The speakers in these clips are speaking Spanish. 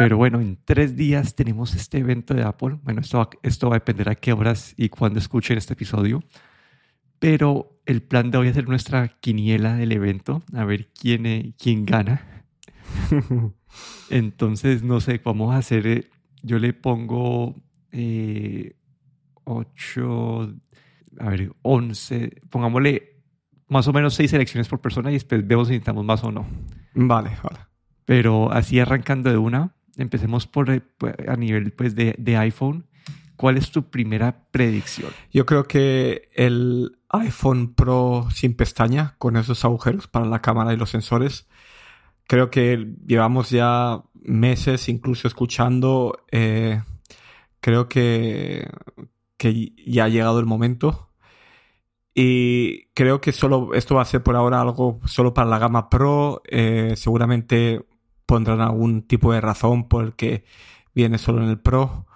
Pero bueno, en tres días tenemos este evento de Apple. Bueno, esto, va- esto va a depender a qué horas y cuándo escuchen este episodio. Pero el plan de hoy es hacer nuestra quiniela del evento, a ver quién, eh, quién gana. Entonces, no sé, vamos a hacer, eh, yo le pongo eh, 8, a ver, 11, pongámosle más o menos 6 selecciones por persona y después vemos si necesitamos más o no. Vale, vale. Pero así arrancando de una, empecemos por eh, a nivel pues, de, de iPhone. ¿Cuál es tu primera predicción? Yo creo que el iPhone Pro sin pestaña, con esos agujeros para la cámara y los sensores, creo que llevamos ya meses incluso escuchando. eh, creo que, que ya ha llegado el momento. Y creo que solo esto va a ser por ahora algo solo para la gama Pro. eh, seguramente pondrán algún tipo de razón por el que viene solo en el Pro.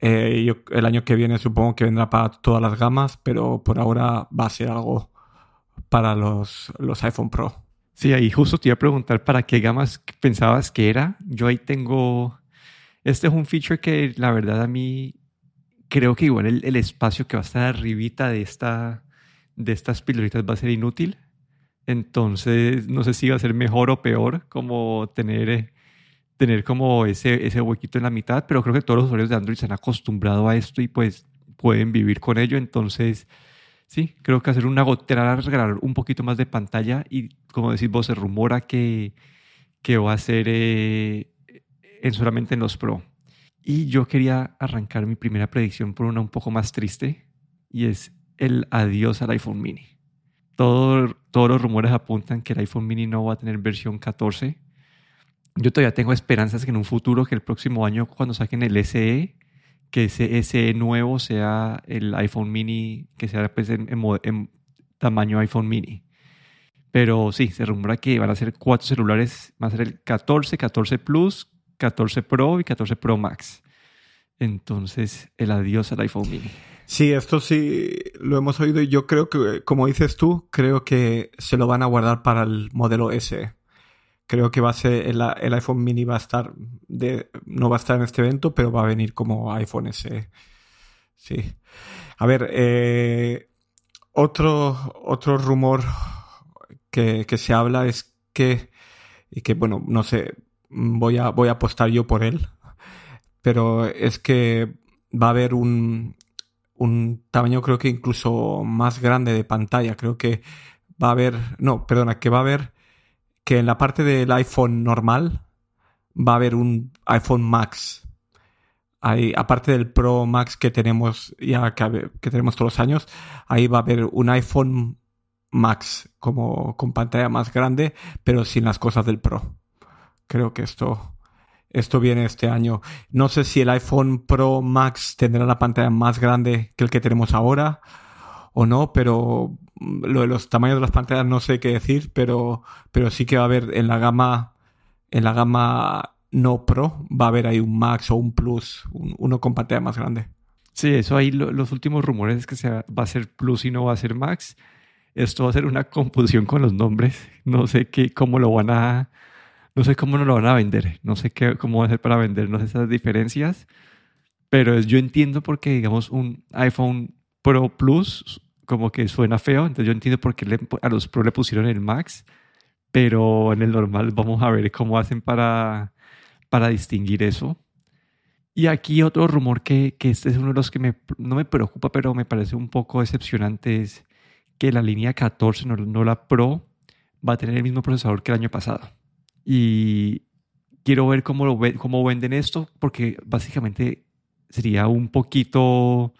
Eh, yo, el año que viene supongo que vendrá para todas las gamas, pero por ahora va a ser algo para los, los iPhone Pro. Sí, ahí justo te iba a preguntar para qué gamas pensabas que era. Yo ahí tengo, este es un feature que la verdad a mí creo que igual el, el espacio que va a estar arribita de, esta, de estas pildoritas va a ser inútil. Entonces, no sé si va a ser mejor o peor como tener, eh, tener como ese, ese huequito en la mitad, pero creo que todos los usuarios de Android se han acostumbrado a esto y pues pueden vivir con ello. Entonces, sí, creo que hacer una gotera, regalar un poquito más de pantalla y como decís vos, se rumora que, que va a ser eh, en solamente en los Pro. Y yo quería arrancar mi primera predicción por una un poco más triste y es el adiós al iPhone mini. Todo- todos los rumores apuntan que el iPhone mini no va a tener versión 14. Yo todavía tengo esperanzas que en un futuro, que el próximo año cuando saquen el SE, que ese SE nuevo sea el iPhone mini, que sea pues en, en en tamaño iPhone mini. Pero sí, se rumora que van a ser cuatro celulares, va a ser el 14, 14 Plus, 14 Pro y 14 Pro Max. Entonces, el adiós al iPhone mini. Sí, esto sí lo hemos oído y yo creo que, como dices tú, creo que se lo van a guardar para el modelo S. Creo que va a ser el, iPhone mini va a estar de, no va a estar en este evento, pero va a venir como iPhone S. Sí. A ver, eh, otro, otro rumor que, que se habla es que, y que bueno, no sé, voy a, voy a apostar yo por él, pero es que va a haber un, un tamaño creo que incluso más grande de pantalla. Creo que va a haber, no, perdona, que va a haber que en la parte del iPhone normal va a haber un iPhone Max. Aparte del Pro Max que tenemos ya que, que tenemos todos los años, ahí va a haber un iPhone Max como con pantalla más grande, pero sin las cosas del Pro. Creo que esto esto viene este año. No sé si el iPhone Pro Max tendrá la pantalla más grande que el que tenemos ahora o no, pero lo de los tamaños de las pantallas no sé qué decir, pero, pero sí que va a haber en la gama, en la gama no Pro, va a haber ahí un Max o un Plus, un, uno con pantalla más grande. Sí, eso ahí lo, los últimos rumores es que se va, va, a ser Plus y no va a ser Max. Esto va a ser una confusión con los nombres. No sé qué, cómo lo van a, no sé cómo no lo van a vender, no sé qué, cómo va a ser para vendernos esas diferencias, pero yo entiendo porque, digamos, un iPhone Pro Plus como que suena feo, entonces yo entiendo por qué le, a los Pro le pusieron el Max, pero en el normal vamos a ver cómo hacen para, para distinguir eso. Y aquí otro rumor que, que este es uno de los que me, no me preocupa, pero me parece un poco decepcionante, es que la línea 14, no, no la Pro, va a tener el mismo procesador que el año pasado y quiero ver cómo, lo, cómo venden esto, porque básicamente sería un poquito,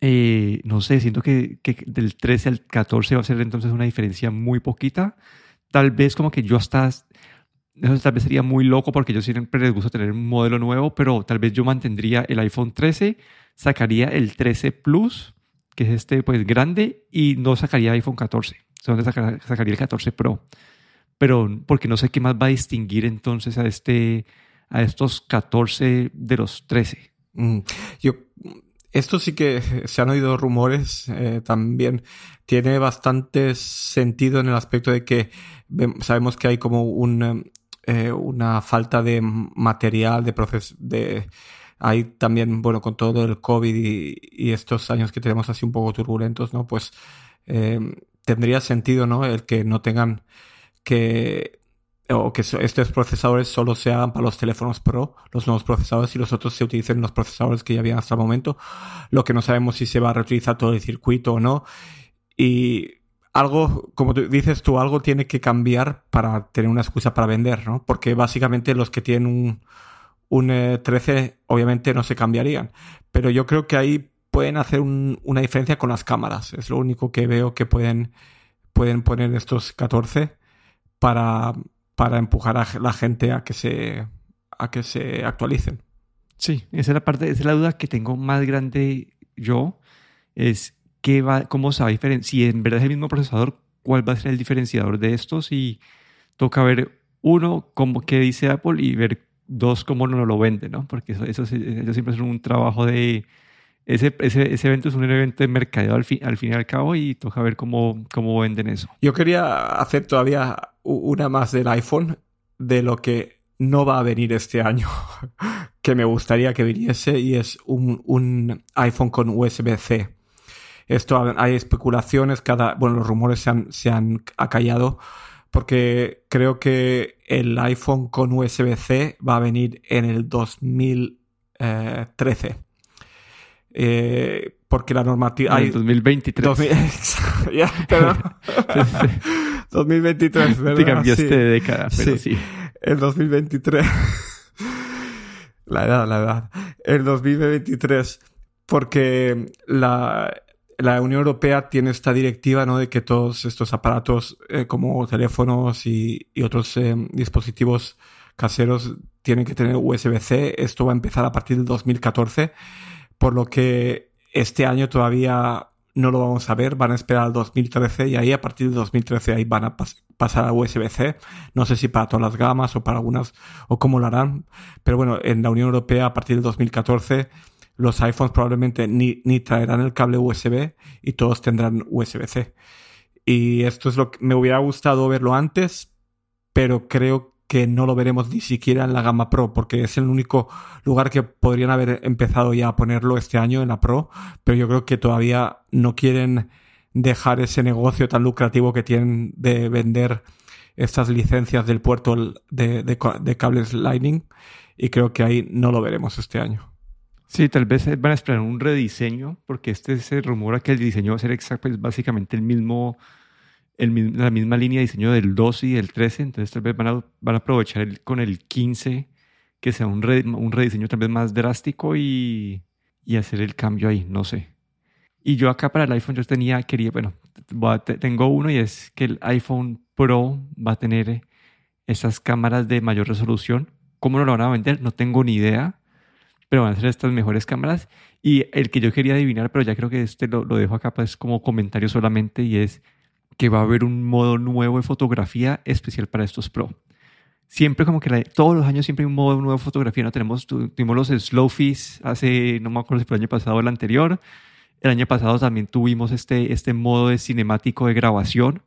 eh, no sé, siento que, que, del 13 al 14 va a ser entonces una diferencia muy poquita. Tal vez como que yo hasta, eso tal vez sería muy loco porque yo siempre les gusta tener un modelo nuevo, pero tal vez yo mantendría el iPhone 13, sacaría el 13 Plus, que es este pues grande, y no sacaría iPhone 14, solo sacaría, sacaría el 14 Pro pero porque no sé qué más va a distinguir entonces a este a estos 14 de los 13. Mm. Yo esto sí que se han oído rumores eh, también tiene bastante sentido en el aspecto de que sabemos que hay como un eh, una falta de material, de proceso, de hay también, bueno, con todo el COVID y, estos años que tenemos así un poco turbulentos, ¿no? Pues eh, tendría sentido, ¿no? El que no tengan que o que estos procesadores solo se hagan para los teléfonos Pro, los nuevos procesadores, y los otros se utilicen los procesadores que ya habían hasta el momento. Lo que no sabemos si se va a reutilizar todo el circuito o no. Y algo, como dices tú, algo tiene que cambiar para tener una excusa para vender, ¿no? Porque básicamente los que tienen un, un 13 eh, obviamente no se cambiarían. Pero yo creo que ahí pueden hacer una diferencia con las cámaras. Es lo único que veo que pueden, pueden poner estos 14 para para empujar a la gente a que se, a que se actualicen. Sí, esa es la parte, esa es la duda que tengo más grande yo, es qué va, cómo se va a diferenciar, si en verdad es el mismo procesador, cuál va a ser el diferenciador de estos y toca ver uno, cómo, qué dice Apple y ver dos, cómo no lo vende, ¿no? Porque eso, eso, siempre es un trabajo de... Ese, ese, ese, evento es un evento de mercadeo al fin, al fin y al cabo y toca ver cómo, cómo venden eso. Yo quería hacer todavía una más del iPhone de lo que no va a venir este año, que me gustaría que viniese, y es un, iPhone con USB-C. Esto hay especulaciones, cada, bueno, los rumores se han, se han acallado, porque creo que el iPhone con USB-C va a venir en el 2013. Eh, porque la normativa... En el 2023. ya, 2023, ¿verdad? Te cambiaste de década, pero sí. El 2023. la edad, la edad. El 2023. Porque la, la Unión Europea tiene esta directiva, ¿no? De que todos estos aparatos, eh, como teléfonos y, y otros eh, dispositivos caseros, tienen que tener USB-C. Esto va a empezar a partir del 2014. Por lo que este año todavía no lo vamos a ver, van a esperar al 2013 y ahí a partir de 2013 ahí van a pasar a USB-C. No sé si para todas las gamas o para algunas o cómo lo harán, pero bueno, en la Unión Europea a partir del 2014 los iPhones probablemente ni, ni traerán el cable USB y todos tendrán USB-C. Y esto es lo que me hubiera gustado verlo antes, pero creo que no lo veremos ni siquiera en la gama Pro, porque es el único lugar que podrían haber empezado ya a ponerlo este año en la Pro, pero yo creo que todavía no quieren dejar ese negocio tan lucrativo que tienen de vender estas licencias del puerto de, cables Lightning y creo que ahí no lo veremos este año. Sí, tal vez van a esperar un rediseño, porque este se rumora que el diseño va a ser exacto, es básicamente el mismo la misma línea de diseño del 12 y del 13, entonces tal vez van a, van a aprovechar con el 15 que sea un, un rediseño tal vez más drástico y, y, hacer el cambio ahí, no sé. Y yo acá para el iPhone yo tenía, quería, bueno, tengo uno y es que el iPhone Pro va a tener esas cámaras de mayor resolución. ¿Cómo no lo van a vender? No tengo ni idea, pero van a ser estas mejores cámaras. Y el que yo quería adivinar, pero ya creo que este lo, lo dejo acá pues como comentario solamente y es que va a haber un modo nuevo de fotografía especial para estos Pro. Siempre como que todos los años siempre hay un modo nuevo de fotografía. ¿no? Tenemos, tuvimos los slow hace, no me acuerdo si fue el año pasado o el anterior. El año pasado también tuvimos este, este modo de cinemático de grabación,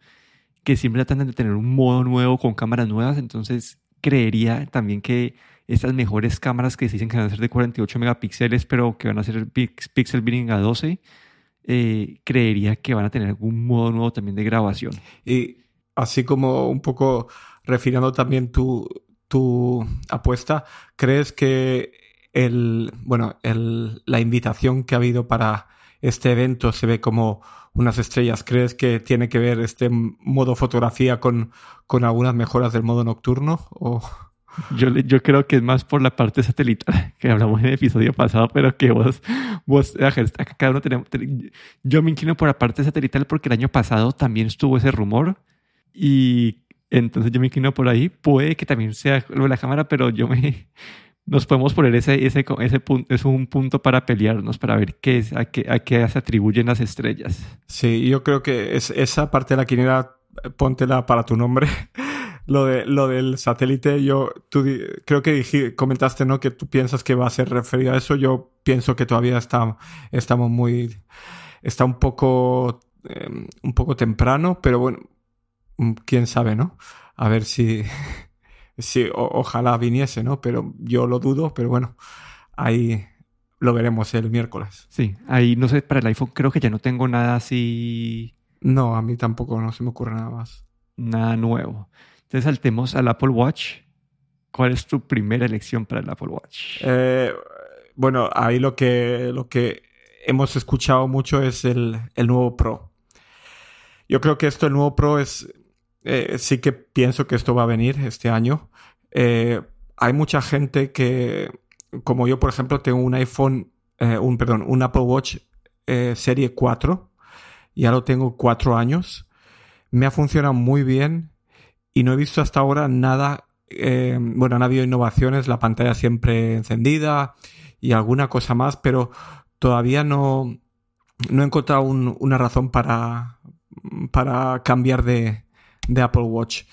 que siempre tratan de tener un modo nuevo con cámaras nuevas. Entonces creería también que estas mejores cámaras que se dicen que van a ser de 48 megapíxeles, pero que van a ser pixel binning a 12, eh, creería que van a tener algún modo nuevo también de grabación. Y así como un poco refinando también tu, tu apuesta, ¿crees que el, bueno, el, la invitación que ha habido para este evento se ve como unas estrellas. ¿Crees que tiene que ver este modo fotografía con, con algunas mejoras del modo nocturno? O... Yo, yo creo que es más por la parte satelital que hablamos en el episodio pasado, pero que vos, vos cada uno tenemos, yo me inclino por la parte satelital porque el año pasado también estuvo ese rumor y entonces yo me inclino por ahí. Puede que también sea lo de la cámara, pero yo me, nos podemos poner ese, ese, ese punto, es un punto para pelearnos, para ver qué es, a qué, a qué se atribuyen las estrellas. Sí, yo creo que es, esa parte de la quiniela, póntela para tu nombre lo, de, lo del satélite, yo tú creo que comentaste, ¿no? Que tú piensas que va a ser referido a eso. Yo pienso que todavía está, estamos muy, está un poco, em, un poco temprano, pero bueno, mm, quién sabe, ¿no? A ver si Sí, ojalá viniese, ¿no? Pero yo lo dudo, pero bueno, ahí lo veremos el miércoles. Sí, ahí no sé, para el iPhone creo que ya no tengo nada así. No, a mí tampoco no se me ocurre nada más. Nada nuevo. Entonces saltemos al Apple Watch. ¿Cuál es tu primera elección para el Apple Watch? Eh, bueno, ahí lo que, lo que hemos escuchado mucho es el, el nuevo Pro. Yo creo que esto, el nuevo Pro, es. Eh, sí que pienso que esto va a venir este año. Eh, hay mucha gente que, como yo, por ejemplo, tengo un iPhone, un, perdón, un Apple Watch Serie 4. Ya lo tengo cuatro años. Me ha funcionado muy bien y no he visto hasta ahora nada. bueno, han habido innovaciones, la pantalla siempre encendida y alguna cosa más, pero todavía no, no he encontrado una razón para, para cambiar de, Apple Watch.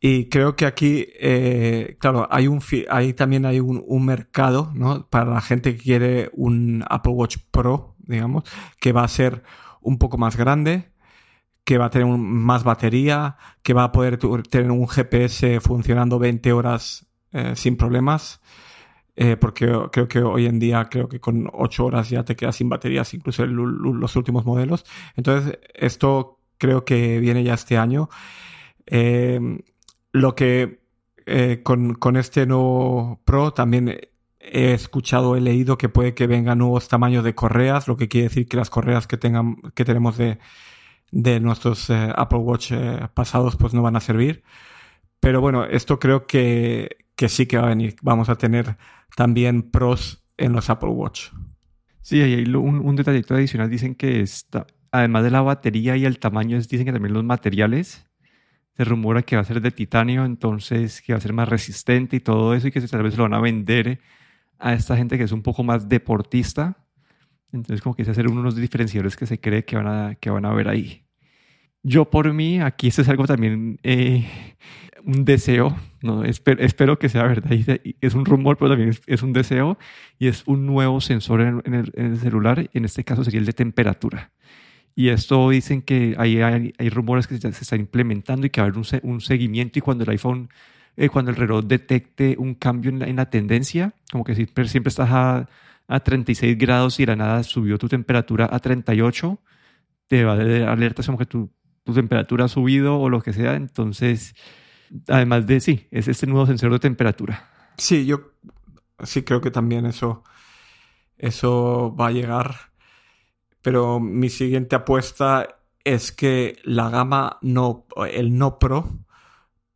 Y creo que aquí, eh, claro, hay un ahí también hay un, mercado, ¿no? Para la gente que quiere un Apple Watch Pro, digamos, que va a ser un poco más grande, que va a tener más batería, que va a poder tener un GPS funcionando 20 horas eh, sin problemas. Eh, porque creo que hoy en día, creo que con 8 horas ya te quedas sin baterías, incluso en los últimos modelos. Entonces, esto creo que viene ya este año. Eh, lo que con, con, este nuevo Pro también he escuchado, he leído que puede que vengan nuevos tamaños de correas, lo que quiere decir que las correas que, tengan, que tenemos de, de nuestros Apple Watch pasados pues no van a servir. Pero bueno, esto creo que, que sí que va a venir. Vamos a tener también pros en los Apple Watch. Sí, hay un, un detallito adicional. Dicen que está, además de la batería y el tamaño, dicen que también los materiales. Se rumora que va a ser de titanio, entonces que va a ser más resistente y todo eso, y que tal vez lo van a vender a esta gente que es un poco más deportista. Entonces, como que ese ser uno de los diferenciadores que se cree que van a, que van a ver ahí. Yo por mí, aquí esto es algo también, eh, un deseo, no espero, espero, que sea verdad, es un rumor, pero también es, un deseo, y es un nuevo sensor en, el, celular, en este caso sería el de temperatura. Y esto dicen que hay, hay, rumores que se, se, está implementando y que va a haber un, un seguimiento y cuando el iPhone, eh, cuando el reloj detecte un cambio en la, tendencia, como que siempre, siempre estás a, a 36 grados y la nada subió tu temperatura a 38, te va a dar alertas como que tu tu temperatura ha subido o lo que sea. Entonces, además de sí, es este nuevo sensor de temperatura. Sí, yo sí creo que también eso, eso va a llegar. Pero mi siguiente apuesta es que la gama no, el no Pro,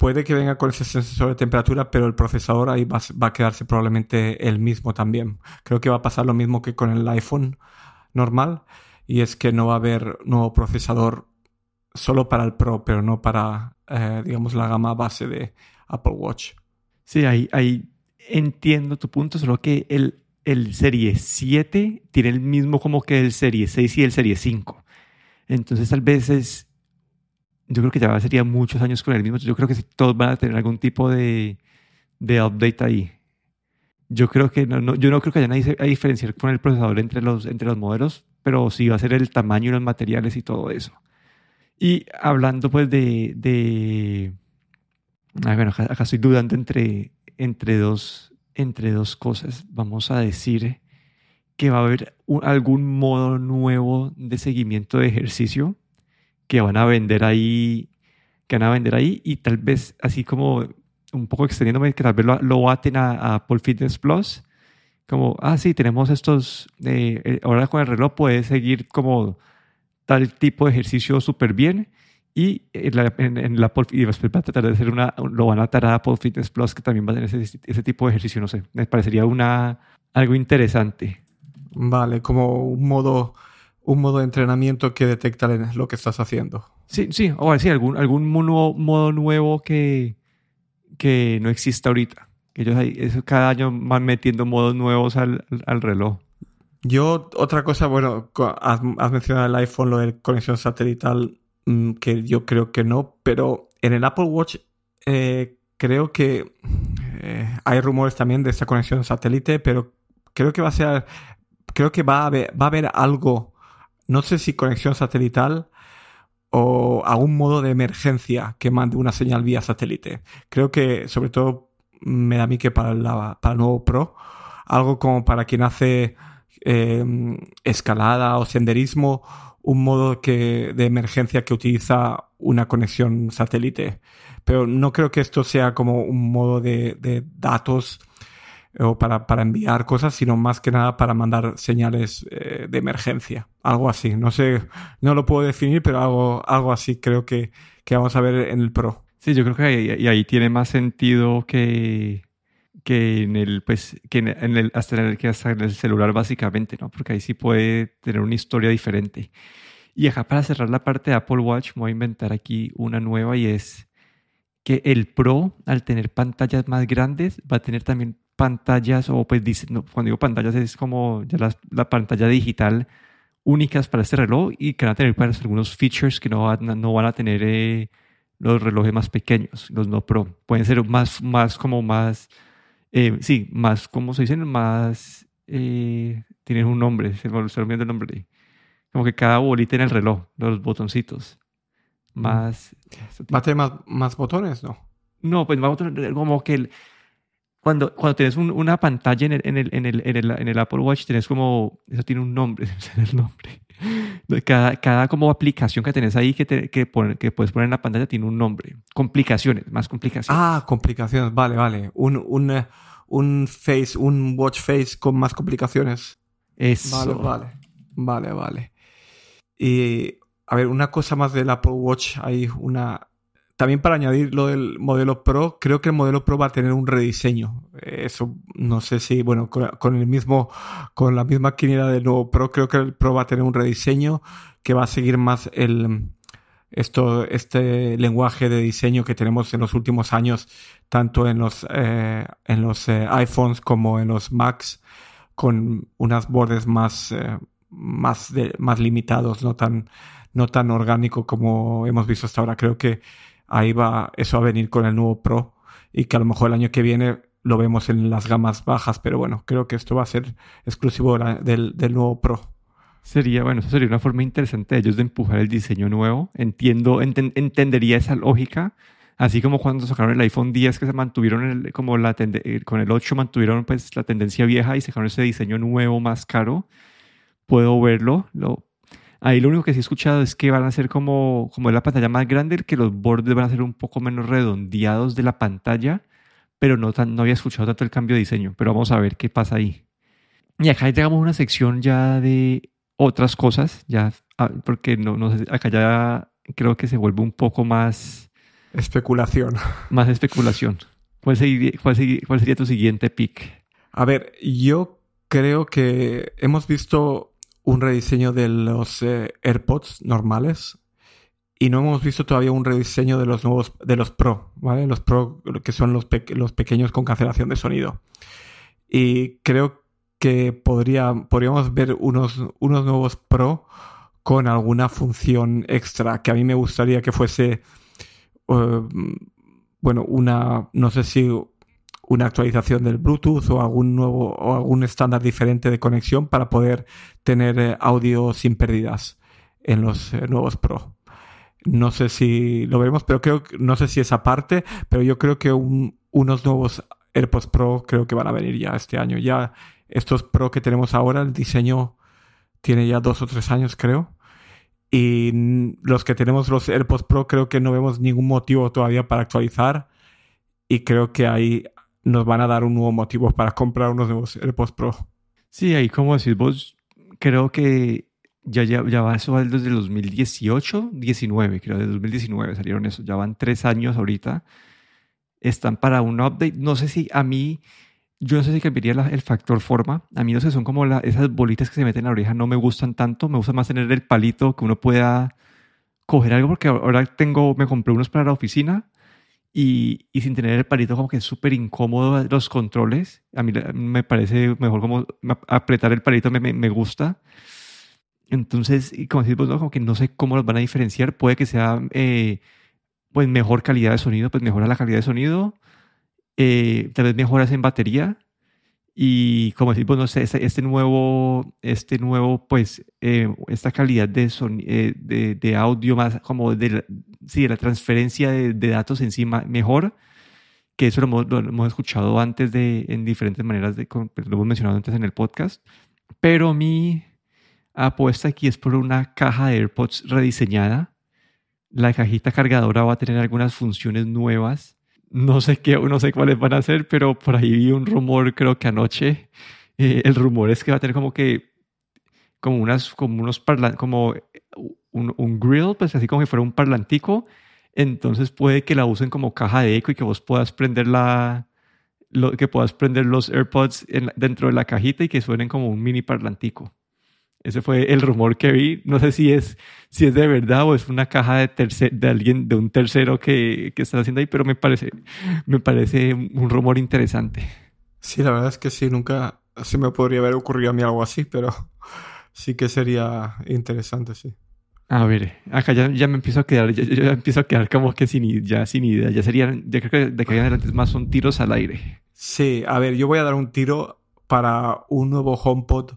puede que venga con ese sensor de temperatura, pero el procesador ahí va, a quedarse probablemente el mismo también. Creo que va a pasar lo mismo que con el iPhone normal, y es que no va a haber nuevo procesador solo para el Pro, pero no para, eh, digamos, la gama base de Apple Watch. Sí, ahí, ahí entiendo tu punto, solo que el, el Serie 7 tiene el mismo como que el Serie 6 y el Serie 5. Entonces tal vez es, yo creo que ya sería muchos años con el mismo, yo creo que todos van a tener algún tipo de, de update ahí. Yo creo que no, no, yo no creo que haya nadie a diferenciar con el procesador entre los, entre los modelos, pero sí va a ser el tamaño y los materiales y todo eso. Y hablando pues de... de bueno, acá, estoy dudando entre, entre, dos, entre dos cosas. Vamos a decir que va a haber algún modo nuevo de seguimiento de ejercicio que van a vender ahí, que van a vender ahí y tal vez así como un poco extendiéndome, que tal vez lo, lo baten a, Apple Fitness Plus, como, ah, sí, tenemos estos, eh, eh, ahora con el reloj puedes seguir como tal tipo de ejercicio súper bien y en la, en, la y después va a tratar de hacer una, lo van a atar a Apple Fitness Plus que también va a tener ese, ese tipo de ejercicio, no sé, me parecería una, algo interesante. Vale, como un modo, un modo de entrenamiento que detecta lo que estás haciendo. Sí, sí, o sí, algún, algún modo, modo nuevo que, que no exista ahorita. Ellos eso, cada año van metiendo modos nuevos al, al reloj. Yo, otra cosa, bueno, has, mencionado el iPhone, lo de conexión satelital, mm, que yo creo que no, pero en el Apple Watch eh, creo que eh, hay rumores también de esta conexión satélite, pero creo que va a ser, creo que va a haber, va a haber algo, no sé si conexión satelital o algún modo de emergencia que mande una señal vía satélite. Creo que sobre todo me da a mí que para, la, para el nuevo Pro, algo como para quien hace em, escalada o senderismo, un modo que, de emergencia que utiliza una conexión satélite. Pero no creo que esto sea como un modo de datos o para, para, enviar cosas, sino más que nada para mandar señales eh, de emergencia. Algo así. No sé, no lo puedo definir, pero algo, algo así creo que, que vamos a ver en el Pro. Sí, yo creo que ahí, ahí tiene más sentido que, que en el, pues, que en el, hasta que hasta el celular básicamente, ¿no? Porque ahí sí puede tener una historia diferente. Y acá para cerrar la parte de Apple Watch, me voy a inventar aquí una nueva y es que el Pro, al tener pantallas más grandes, va a tener también pantallas, o pues cuando digo pantallas es como ya la, pantalla digital únicas para este reloj y que van a tener pues, algunos features que no van, no van a tener eh, los relojes más pequeños, los no Pro. Pueden ser más, más como más, eh, sí, más, como se dicen? Más, eh, tienen un nombre, se me olvidó el nombre. Como que cada bolita en el reloj, los botoncitos. Más... ¿Va a tener más, más botones, no? No, pues más botones, como que... El, cuando, cuando tienes una pantalla en el, en, el, en, el, en, el, en el Apple Watch, tienes como, eso tiene un nombre, el nombre. Cada, cada como aplicación que tenés ahí que, te, que, que puedes poner en la pantalla tiene un nombre. Complicaciones, más complicaciones. Ah, complicaciones, vale, vale. Un, un, eh, un face, un watch face con más complicaciones. Eso. Vale, vale. Vale, vale. Y, a ver, una cosa más del Apple Watch, hay una también para añadir lo del modelo Pro, creo que el modelo Pro va a tener un rediseño. Eso no sé si, bueno, con, el mismo, con la misma quiniela del nuevo Pro, creo que el Pro va a tener un rediseño que va a seguir más el esto, este lenguaje de diseño que tenemos en los últimos años, tanto en los, eh, en los eh, iPhones como en los Macs, con unas bordes más, eh, más, más limitados, no tan, no tan orgánico como hemos visto hasta ahora. Creo que ahí va, eso a venir con el nuevo Pro y que a lo mejor el año que viene lo vemos en las gamas bajas, pero bueno, creo que esto va a ser exclusivo del, nuevo Pro. Sería, bueno, eso sería una forma interesante de ellos de empujar el diseño nuevo. Entiendo, entendería esa lógica, así como cuando sacaron el iPhone 10 que se mantuvieron como la eh, con el 8 mantuvieron pues la tendencia vieja y sacaron ese diseño nuevo más caro. Puedo verlo, lo, Ahí lo único que sí he escuchado es que van a ser como, como es la pantalla más grande, que los bordes van a ser un poco menos redondeados de la pantalla, pero no, tan, no había escuchado tanto el cambio de diseño, pero vamos a ver qué pasa ahí. Y acá llegamos a una sección ya de otras cosas, ya, ah, porque no, no sé, acá ya creo que se vuelve un poco más... Especulación. Más especulación. ¿Cuál sería, cuál cuál sería tu siguiente pick? A ver, yo creo que hemos visto un rediseño de los eh, AirPods normales y no hemos visto todavía un rediseño de los nuevos, de los Pro, ¿vale? Los Pro que son los, pequeños con cancelación de sonido. Y creo que podría, podríamos ver unos, unos nuevos Pro con alguna función extra que a mí me gustaría que fuese, eh, bueno, una, no sé si una actualización del Bluetooth o algún nuevo o algún estándar diferente de conexión para poder tener eh, audio sin pérdidas en los eh, nuevos Pro. No sé si lo veremos, pero creo no sé si esa parte, pero yo creo que unos nuevos AirPods Pro creo que van a venir ya este año. Ya estos Pro que tenemos ahora, el diseño tiene ya dos o tres años, creo. Y los que tenemos los AirPods Pro creo que no vemos ningún motivo todavía para actualizar. Y creo que hay nos van a dar un nuevo motivo para comprar unos nuevos AirPods Pro. Sí, ahí como decís vos, creo que ya, ya, ya va eso desde el 2018, 19, creo, desde 2019 salieron eso, ya van tres años ahorita. Están para un update. No sé si a mí, yo no sé si cambiaría el factor forma. A mí no sé, son como esas bolitas que se meten en la oreja, no me gustan tanto. Me gusta más tener el palito que uno pueda coger algo, porque ahora tengo, me compré unos para la oficina y, y, sin tener el palito como que es súper incómodo los controles. A mí me parece mejor como apretar el palito me, me, gusta. Entonces, y como decís como que no sé cómo los van a diferenciar. Puede que sea eh, pues mejor calidad de sonido, pues mejora la calidad de sonido. Eh, tal vez mejoras en batería. Y como decimos, no sé, este, este nuevo, este nuevo, pues, eh, esta calidad de, eh, audio más como de la, transferencia de, datos encima mejor, que eso lo hemos, lo hemos, escuchado antes de, en diferentes maneras, pues, lo hemos mencionado antes en el podcast. Pero mi apuesta aquí es por una caja de AirPods rediseñada. La cajita cargadora va a tener algunas funciones nuevas no sé qué, no sé cuáles van a ser, pero por ahí vi un rumor, creo que anoche. Eh, el rumor es que va a tener como que, como unas, como unos parlantes, como un, un, grill, pues así como si fuera un parlantico. Entonces puede que la usen como caja de eco y que vos puedas prender la, que puedas prender los AirPods en, dentro de la cajita y que suenen como un mini parlantico. Ese fue el rumor que vi. No sé si es, si es de verdad o es una caja de, tercer, de alguien, de un tercero que, que está haciendo ahí, pero me parece, me parece un rumor interesante. Sí, la verdad es que sí, nunca se me podría haber ocurrido a mí algo así, pero sí que sería interesante, sí. A ver, acá ya, ya me empiezo a quedar, ya, ya, empiezo a quedar como que sin, ya sin idea. Ya serían, ya creo que de que adelante más son tiros al aire. Sí, a ver, yo voy a dar un tiro para un nuevo HomePod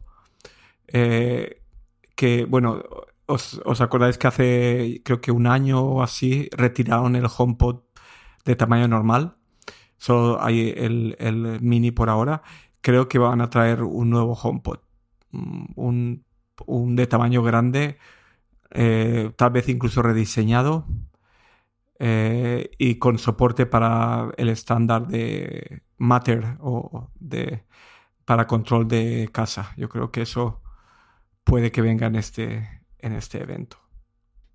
eh, que, bueno, os, acordáis que hace creo que un año o así retiraron el HomePod de tamaño normal. Solo hay el, el mini por ahora. Creo que van a traer un nuevo HomePod. Mm, un, un de tamaño grande. Eh, tal vez incluso rediseñado. Eh, y con soporte para el estándar de Matter o de para control de casa. Yo creo que eso puede que venga en este, en este evento.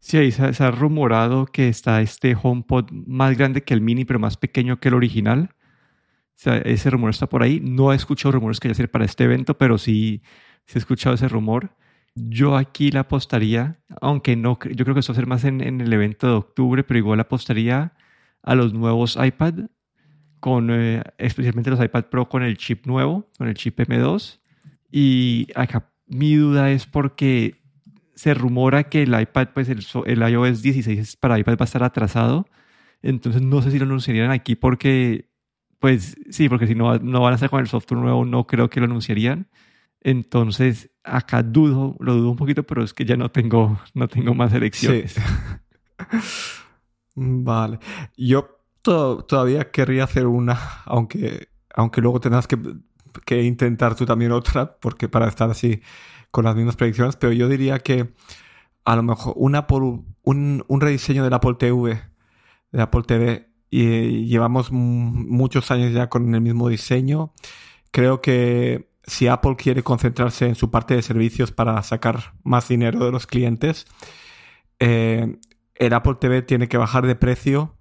Sí, ahí se, se, ha rumorado que está este HomePod más grande que el mini, pero más pequeño que el original. O sea, ese rumor está por ahí. No he escuchado rumores que haya ser para este evento, pero sí, sí he escuchado ese rumor. Yo aquí la apostaría, aunque no, yo creo que esto va a ser más en, en el evento de octubre, pero igual apostaría a los nuevos iPad, con, eh, especialmente los iPad Pro con el chip nuevo, con el chip M2. Y acá mi duda es porque se rumora que el iPad, pues el, el, iOS 16 para iPad va a estar atrasado. Entonces no sé si lo anunciarían aquí porque, pues sí, porque si no, no van a estar con el software nuevo, no creo que lo anunciarían. Entonces acá dudo, lo dudo un poquito, pero es que ya no tengo, no tengo más elecciones. Vale. Yo to todavía querría hacer una, aunque, aunque luego tendrás que que intentar tú también otra, porque para estar así con las mismas predicciones, pero yo diría que a lo mejor por un, un rediseño del Apple TV, de Apple TV, y llevamos muchos años ya con el mismo diseño. Creo que si Apple quiere concentrarse en su parte de servicios para sacar más dinero de los clientes, eh, el Apple TV tiene que bajar de precio,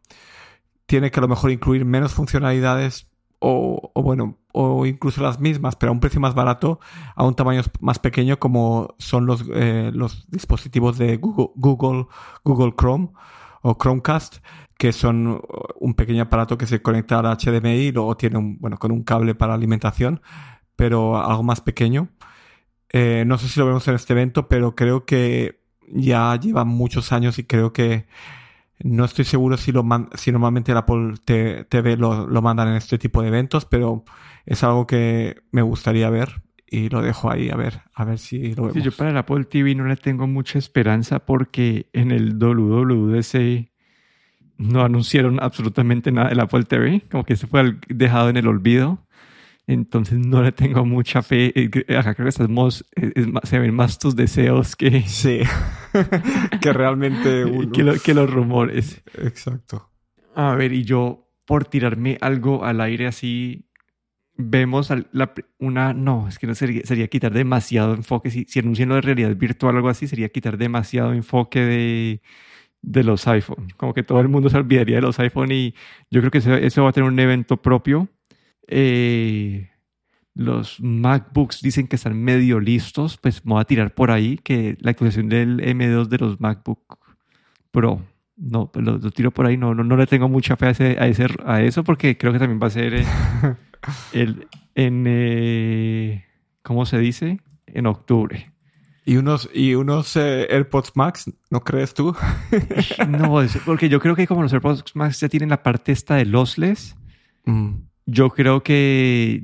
tiene que a lo mejor incluir menos funcionalidades o, o, bueno, o incluso las mismas, pero a un precio más barato, a un tamaño más pequeño como son los, eh, los dispositivos de Google, Google, Google Chrome o Chromecast, que son un pequeño aparato que se conecta al HDMI y luego tiene un, bueno, con un cable para alimentación, pero algo más pequeño. Eh, no sé si lo vemos en este evento, pero creo que ya lleva muchos años y creo que no estoy seguro si, lo si normalmente el Apple TV lo, lo, mandan en este tipo de eventos, pero es algo que me gustaría ver y lo dejo ahí a ver, a ver si lo vemos. Sí, yo para el Apple TV no le tengo mucha esperanza porque en el WWDC no anunciaron absolutamente nada del Apple TV, como que se fue dejado en el olvido. Entonces no le tengo mucha fe. Acá creo que estamos, es más, se ven más tus deseos que... Sí, que realmente... Uno... Que, lo, que, los rumores. Exacto. A ver, y yo por tirarme algo al aire así, vemos la, una... No, es que no sería, sería quitar demasiado enfoque. Si, si anuncian lo de realidad virtual o algo así, sería quitar demasiado enfoque de de los iPhone. Como que todo el mundo se olvidaría de los iPhone y yo creo que eso, eso va a tener un evento propio eh, los MacBooks dicen que están medio listos, pues me voy a tirar por ahí que la actualización del M2 de los MacBook Pro. No, pues lo, lo tiro por ahí, no, no, no, le tengo mucha fe a, ese, a, ese, a eso porque creo que también va a ser eh, el, en, eh, ¿cómo se dice? En octubre. ¿Y unos, y unos eh, AirPods Max, no crees tú? no, es porque yo creo que como los AirPods Max ya tienen la parte esta de lossless, mm yo creo que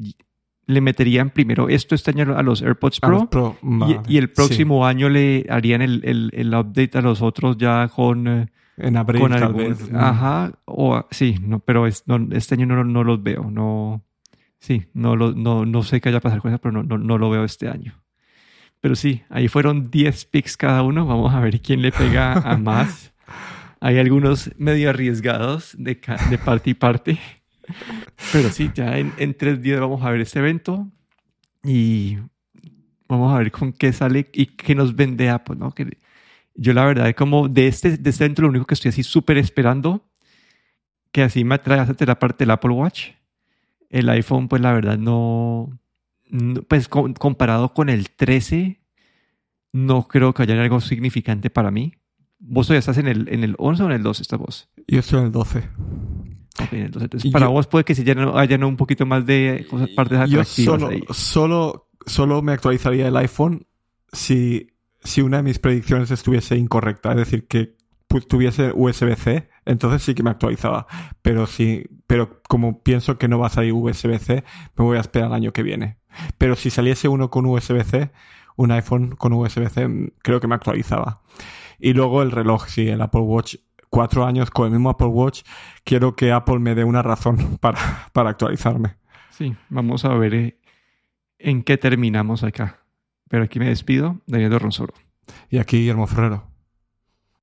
le meterían primero esto este año a los AirPods Pro, los Pro, y, el sí. próximo año le harían el, el- el update a los otros ya con, eh, En abril, con tal algún- vez. Ajá, o sí, no, pero es- no, este año no, no los veo, no, sí, no, lo- no, no sé qué haya pasado con eso, pero no, no, no lo veo este año. Pero sí, ahí fueron 10 picks cada uno, vamos a ver quién le pega a más. Hay algunos medio arriesgados de, de parte y parte. Pero sí, ya en, en tres días vamos a ver este evento y vamos a ver con qué sale y qué nos vende Apple, ¿no? Que yo la verdad, como de este, de este evento lo único que estoy así súper esperando, que así me atrae hasta la parte del Apple Watch. El iPhone, pues la verdad no, no- pues com- comparado con el 13, no creo que haya algo significante para mí. ¿Vos todavía estás en el, en el 11 o en el 12 estás vos? Yo estoy en el 12. Ok, en el 12. Entonces, Y para yo- vos puede que si ya no, haya un poquito más de cosas, partes Yo atractivas solo, ahí. solo, solo me actualizaría el iPhone si, si una de mis predicciones estuviese incorrecta. Es decir, que tuviese USB-C, entonces sí que me actualizaba. Pero sí, pero como pienso que no va a salir USB-C, me voy a esperar el año que viene. Pero si saliese uno con USB-C, un iPhone con USB-C, mm, creo que me actualizaba. Y luego el reloj, sí, el Apple Watch. Cuatro años con el mismo Apple Watch. Quiero que Apple me dé una razón para, para actualizarme. Sí, vamos a ver eh, en qué terminamos acá. Pero aquí me despido, Daniel Ronsoro. Y aquí Guillermo Ferrero.